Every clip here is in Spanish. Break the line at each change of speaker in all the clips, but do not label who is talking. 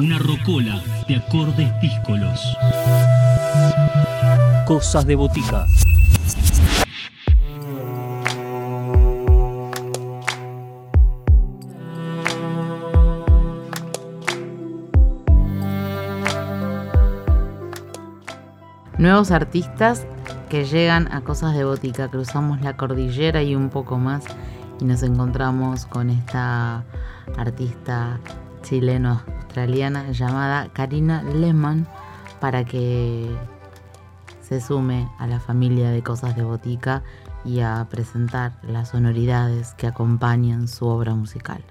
Una rocola de acordes díscolos. Cosas de botica.
Nuevos artistas que llegan a Cosas de Botica. Cruzamos la cordillera y un poco más y nos encontramos con esta artista chileno-australiana llamada Karina Lehmann para que se sume a la familia de Cosas de Botica y a presentar las sonoridades que acompañan su obra musical.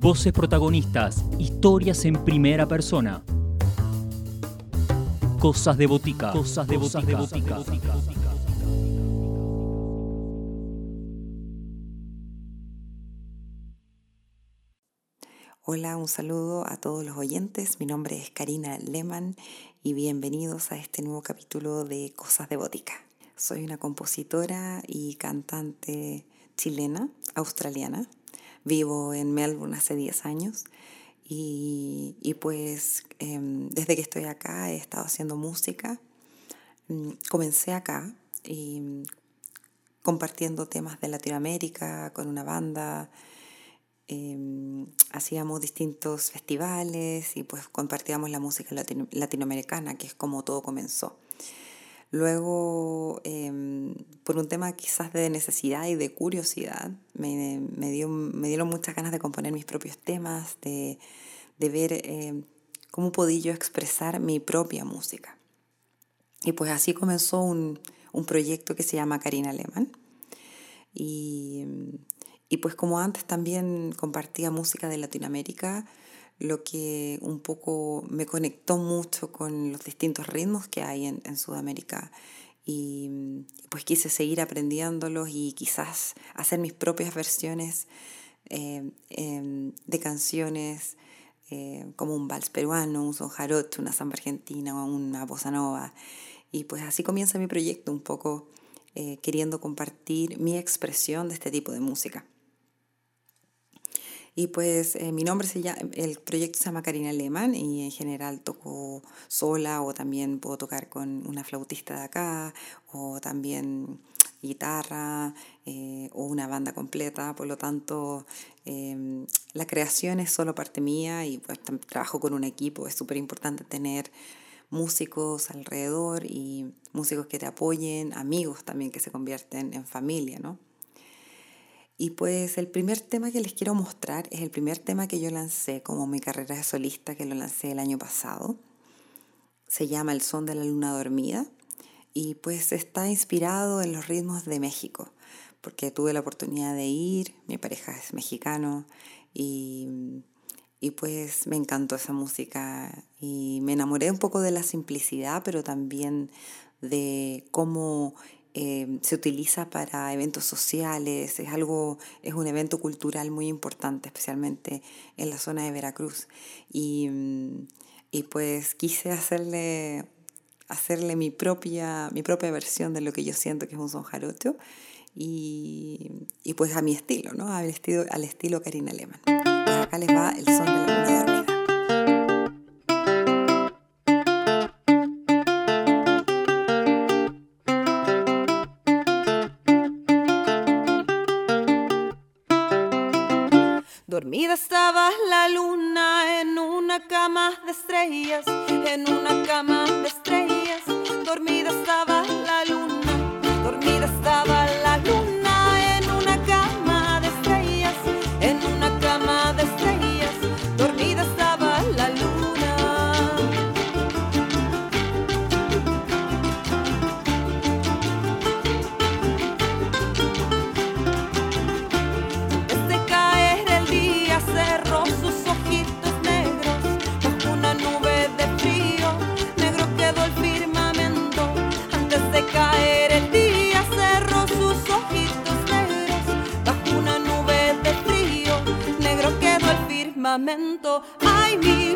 Voces protagonistas, historias en primera persona. Cosas de botica. Cosas de botica.
Hola, un saludo a todos los oyentes. Mi nombre es Karina Lehmann y bienvenidos a este nuevo capítulo de Cosas de Botica. Soy una compositora y cantante chilena, australiana. Vivo en Melbourne hace 10 años y, pues em, desde que estoy acá he estado haciendo música. Mm, comencé acá y compartiendo temas de Latinoamérica con una banda. Em, hacíamos distintos festivales y pues compartíamos la música latinoamericana, que es como todo comenzó. Luego, em, por un tema quizás de necesidad y de curiosidad, me, me, dio, me dieron muchas ganas de componer mis propios temas, de, de ver em, cómo podía yo expresar mi propia música. Y pues así comenzó un, un proyecto que se llama Karina Alemán. Y, y pues como antes también compartía música de Latinoamérica, lo que un poco me conectó mucho con los distintos ritmos que hay en, en Sudamérica y pues quise seguir aprendiéndolos y quizás hacer mis propias versiones eh, em, de canciones eh, como un vals peruano, un son jarocho, una samba argentina, una bossa nova. Y pues así comienza mi proyecto, un poco eh, queriendo compartir mi expresión de este tipo de música. Y pues eh, mi nombre se llama, el proyecto se llama Karina Lehmann y en general toco sola o también puedo tocar con una flautista de acá o también guitarra eh, o una banda completa. Por lo tanto, em, la creación es solo parte mía y pues trabajo con un equipo. Es súper importante tener músicos alrededor y músicos que te apoyen, amigos también que se convierten en familia, ¿no? Y pues el primer tema que les quiero mostrar es el primer tema que yo lancé como mi carrera de solista, que lo lancé el año pasado. Se llama El son de la luna dormida y pues está inspirado en los ritmos de México, porque tuve la oportunidad de ir, mi pareja es mexicano y, y pues me encantó esa música y me enamoré un poco de la simplicidad, pero también de cómo eh, se utiliza para eventos sociales, es algo, es un evento cultural muy importante, especialmente en la zona de Veracruz. Y, mm, y pues quise hacerle, hacerle mi, propia, mi propia versión de lo que yo siento que es un son jarocho y, y pues a mi estilo, ¿no? Al estilo, al estilo Karina Lehmann. Pues acá les va el son de la luna dormida.
Dormida estaba la luna en una cama de estrellas, en una cama de estrellas. Dormida estaba la luna, dormida estaba firmamento. Ay mi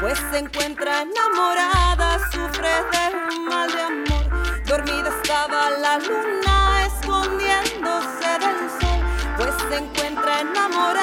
pues se encuentra enamorada, sufre de un mal de amor. Dormida estaba la luna escondiéndose del sol, pues se encuentra enamorada,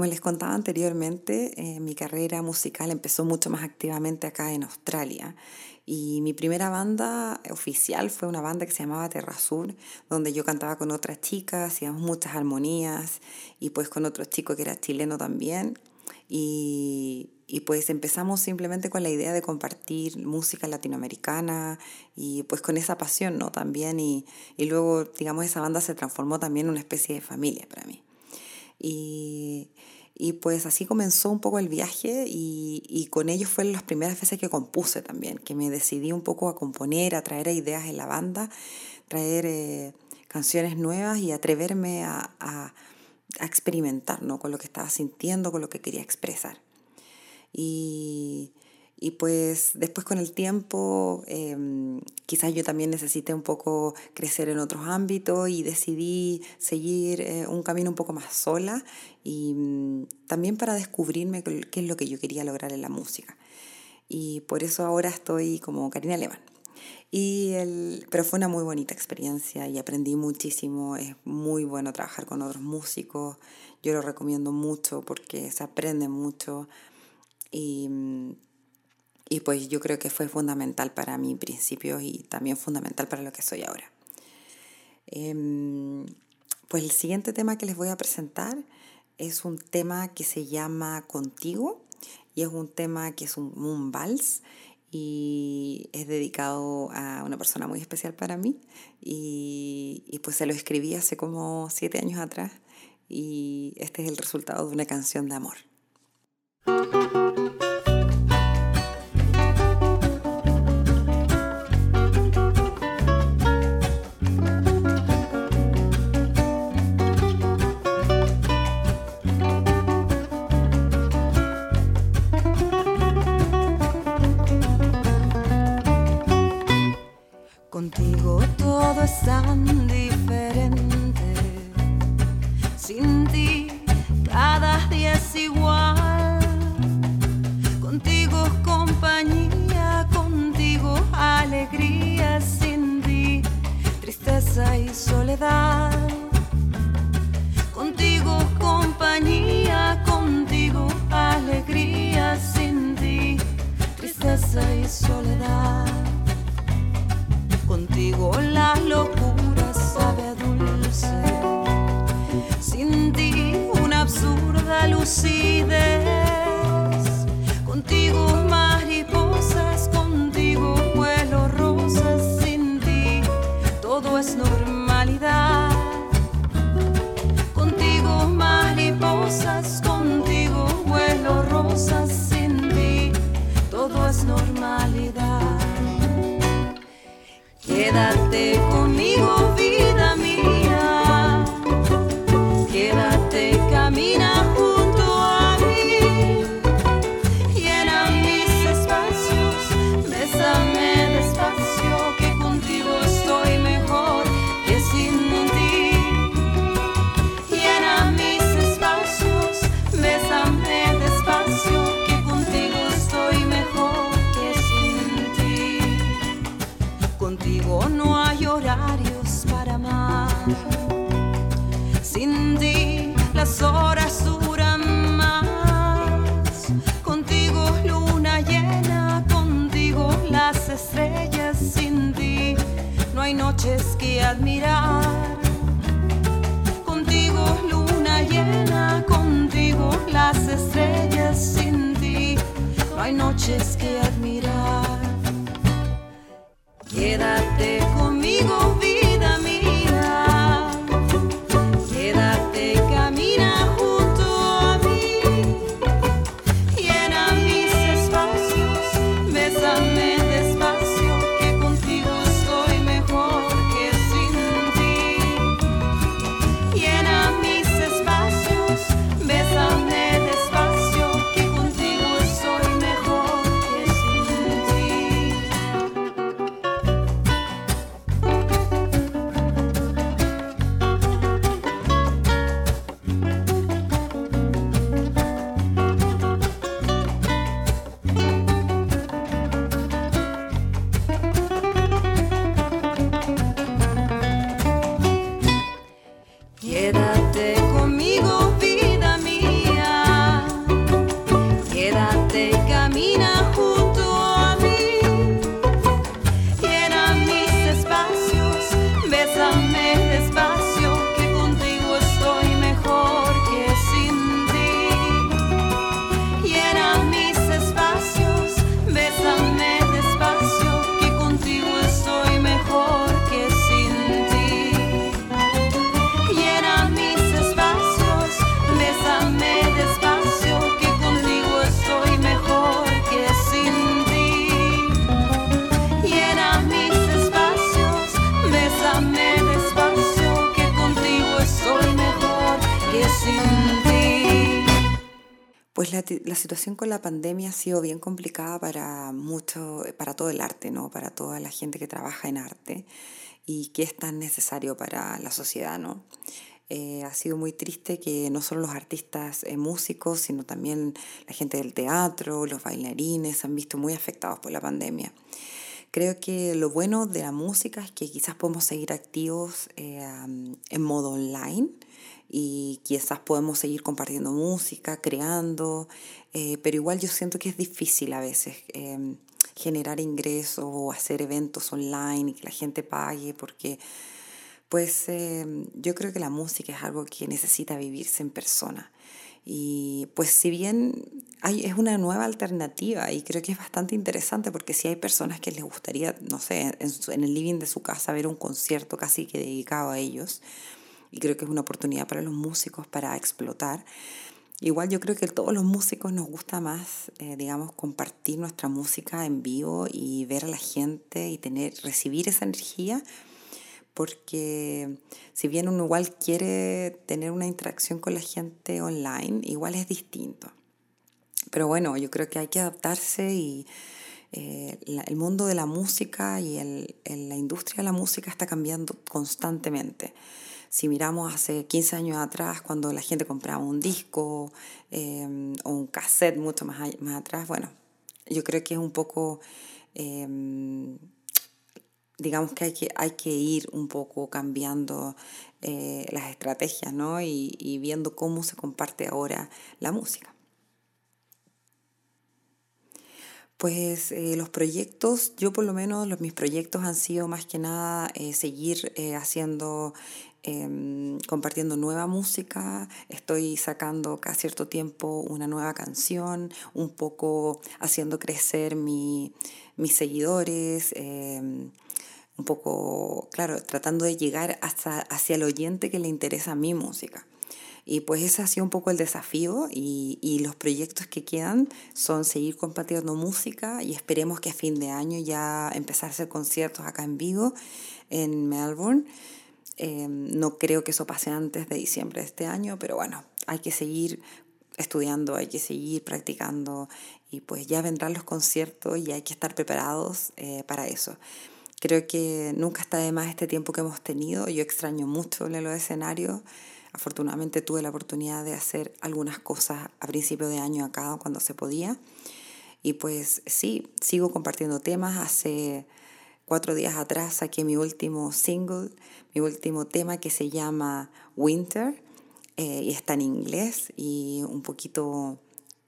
como les contaba anteriormente, eh, mi carrera musical empezó mucho más activamente acá en Australia. Y mi primera banda oficial fue una banda que se llamaba Terra Sur, donde yo cantaba con otras chicas, hacíamos muchas armonías y pues con otro chico que era chileno también. Y, y pues empezamos simplemente con la idea de compartir música latinoamericana y pues con esa pasión, ¿no? También y, y luego, digamos, esa banda se transformó también en una especie de familia para mí. Y, y pues así comenzó un poco el viaje y, y con ellos fueron las primeras veces que compuse también, que me decidí un poco a componer, a traer ideas en la banda, traer eh, canciones nuevas y atreverme a, a, a experimentar ¿no? con lo que estaba sintiendo, con lo que quería expresar. Y, y pues después con el tiempo, eh, quizás yo también necesité un poco crecer en otros ámbitos y decidí seguir eh, un camino un poco más sola y mm, también para descubrirme qué es lo que yo quería lograr en la música. Y por eso ahora estoy como Karina Levan. Y el, pero fue una muy bonita experiencia y aprendí muchísimo. Es muy bueno trabajar con otros músicos. Yo lo recomiendo mucho porque se aprende mucho. Y, y pues yo creo que fue fundamental para mi principio y también fundamental para lo que soy ahora. Eh, pues el siguiente tema que les voy a presentar es un tema que se llama Contigo y es un tema que es un, un vals y es dedicado a una persona muy especial para mí y, y, pues se lo escribí hace como siete años atrás y este es el resultado de una canción de amor.
Todo Quédate conmigo, hay noches que admirar. Contigo luna llena, contigo las estrellas. Sin ti no hay noches que admirar. Quédate conmigo,
la, situación con la pandemia ha sido bien complicada para mucho, para todo el arte, ¿no? Para toda la gente que trabaja en arte y que es tan necesario para la sociedad, ¿no? Eh, ha sido muy triste que no solo los artistas eh, músicos, sino también la gente del teatro, los bailarines, se han visto muy afectados por la pandemia. Creo que lo bueno de la música es que quizás podemos seguir activos eh, en modo online y quizás podemos seguir compartiendo música, creando, eh, pero igual yo siento que es difícil a veces em, generar ingresos o hacer eventos online y que la gente pague porque pues em, yo creo que la música es algo que necesita vivirse en persona. Y pues si bien es una nueva alternativa y creo que es bastante interesante porque si hay personas que les gustaría, no sé, en el living de su casa ver un concierto casi que dedicado a ellos, y creo que es una oportunidad para los músicos para explotar. Igual yo creo que todos los músicos nos gusta más, eh, digamos, compartir nuestra música en vivo y ver a la gente y tener, recibir esa energía porque si bien uno igual quiere tener una interacción con la gente online, igual es distinto. Pero bueno, yo creo que hay que adaptarse y eh, la- el mundo de la música y el, el- la industria de la música está cambiando constantemente. Si miramos hace 15 años atrás, cuando la gente compraba un disco eh, o un cassette mucho más, más atrás, bueno, yo creo que es un poco... em, digamos que hay que, hay que ir un poco cambiando eh, las estrategias, ¿no? Y, viendo cómo se comparte ahora la música. Pues eh, los proyectos, yo por lo menos los, mis proyectos han sido más que nada eh, seguir eh, haciendo, em, compartiendo nueva música. Estoy sacando cada cierto tiempo una nueva canción, un poco haciendo crecer mi, mis seguidores. em, un poco, claro, tratando de llegar hasta hacia el oyente que le interesa mi música. Y pues ese ha sido un poco el desafío y, y los proyectos que quedan son seguir compartiendo música y esperemos que a fin de año ya empezar a hacer conciertos acá en Vigo, en Melbourne. Eh, no creo que eso pase antes de diciembre de este año, pero bueno, hay que seguir estudiando, hay que seguir practicando y pues ya vendrán los conciertos y hay que estar preparados eh, para eso. Creo que nunca está de más este tiempo que hemos tenido. Yo extraño mucho los escenarios. Afortunadamente tuve la oportunidad de hacer algunas cosas a principio de año acá cuando se podía. Y pues sí, sigo compartiendo temas. Hace cuatro días atrás saqué mi último single, mi último tema que se llama Winter eh, y está en inglés y un poquito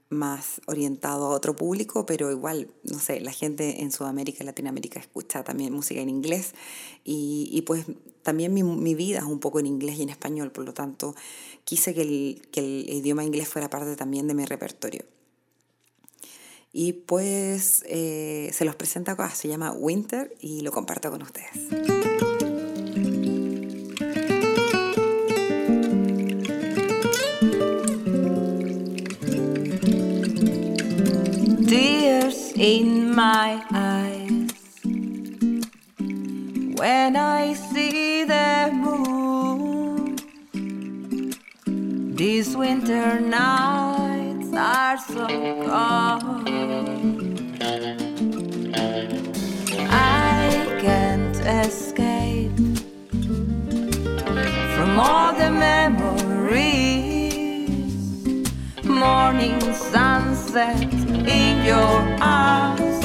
más orientado a otro público, pero igual, no sé, la gente en Sudamérica y Latinoamérica escucha también música en inglés y, y pues también mi, mi, vida es un poco en inglés y en español, por lo tanto quise que el, que el idioma inglés fuera parte también de mi repertorio. Y pues eh, se los presento acá, se llama Winter y lo comparto con ustedes.
in my eyes when I see the moon. These winter nights so cold. I can't escape from all the memories morning sunset in your eyes.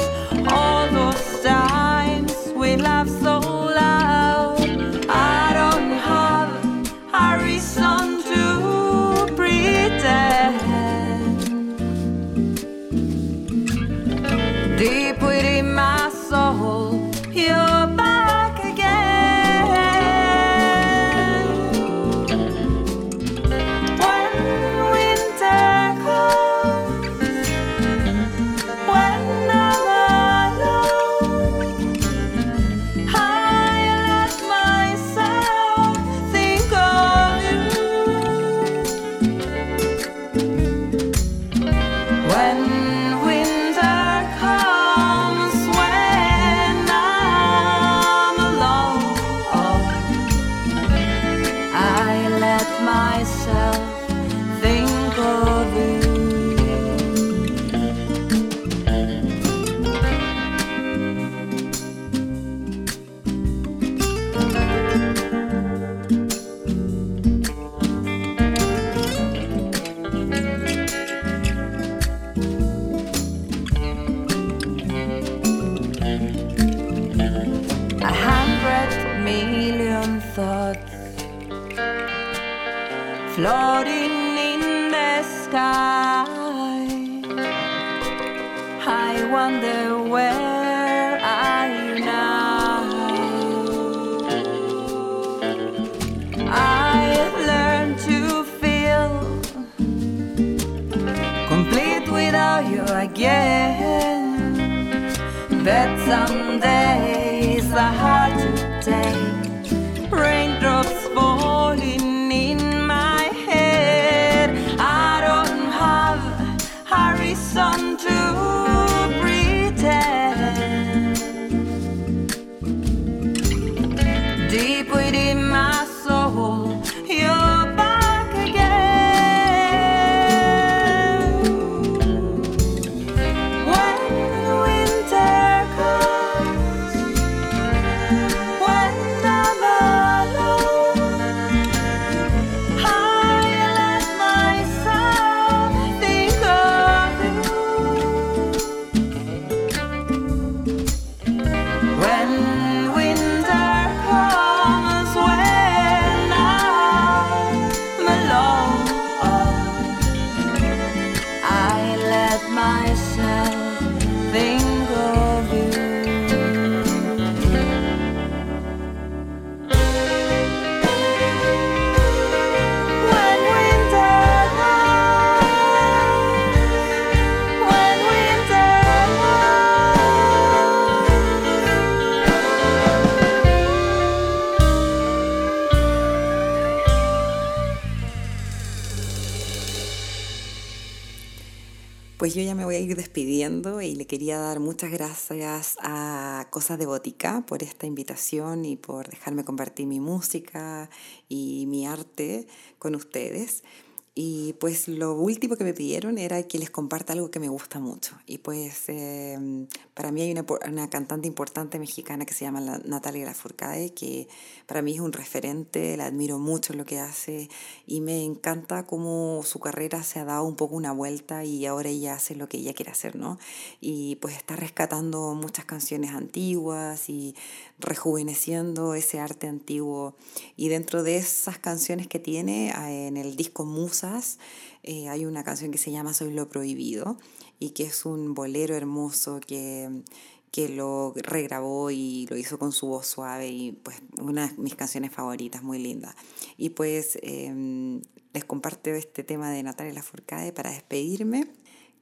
Thoughts floating in the sky. I wonder where are you now? I've learned to feel complete without you again. But some
despidiendo y le quería dar muchas gracias a Cosas de por esta invitación y por dejarme compartir mi música y mi arte con ustedes. Y pues lo último que me pidieron era que les comparta algo que me gusta mucho. Y pues eh, para mí hay una, una, cantante importante mexicana que se llama Natalia Lafourcade, que para mí es un referente, la admiro mucho en lo que hace y me encanta cómo su carrera se ha dado un poco una vuelta y ahora ella hace lo que ella quiere hacer, ¿no? Y pues está rescatando muchas canciones antiguas y rejuveneciendo ese arte antiguo. Y dentro de esas canciones que tiene eh, en el disco Musas, eh, hay una canción que se llama Soy lo prohibido y que es un bolero hermoso que, que lo regrabó y lo hizo con su voz suave y pues una de mis canciones favoritas, muy linda. Y pues em, les comparto este tema de Natalia Lafourcade para despedirme.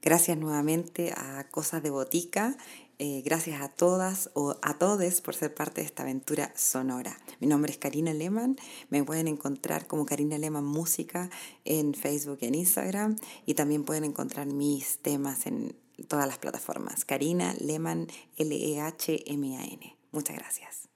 Gracias nuevamente a Cosas de Botica eh, gracias a todas o a todos por ser parte de esta aventura sonora. Mi nombre es Karina Lehmann. Me pueden encontrar como Karina Lehmann Música en Facebook y en Instagram. Y también pueden encontrar mis temas en todas las plataformas. Karina Lehmann, L-E-H-M-A-N. Muchas gracias.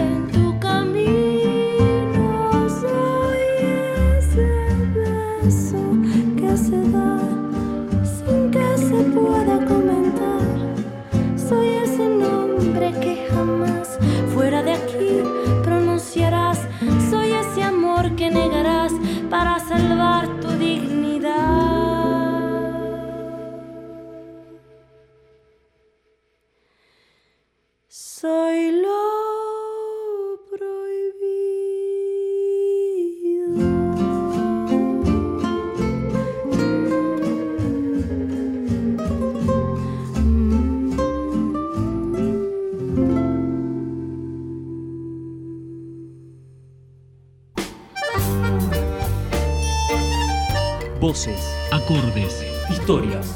Soy lo
acordes, historias.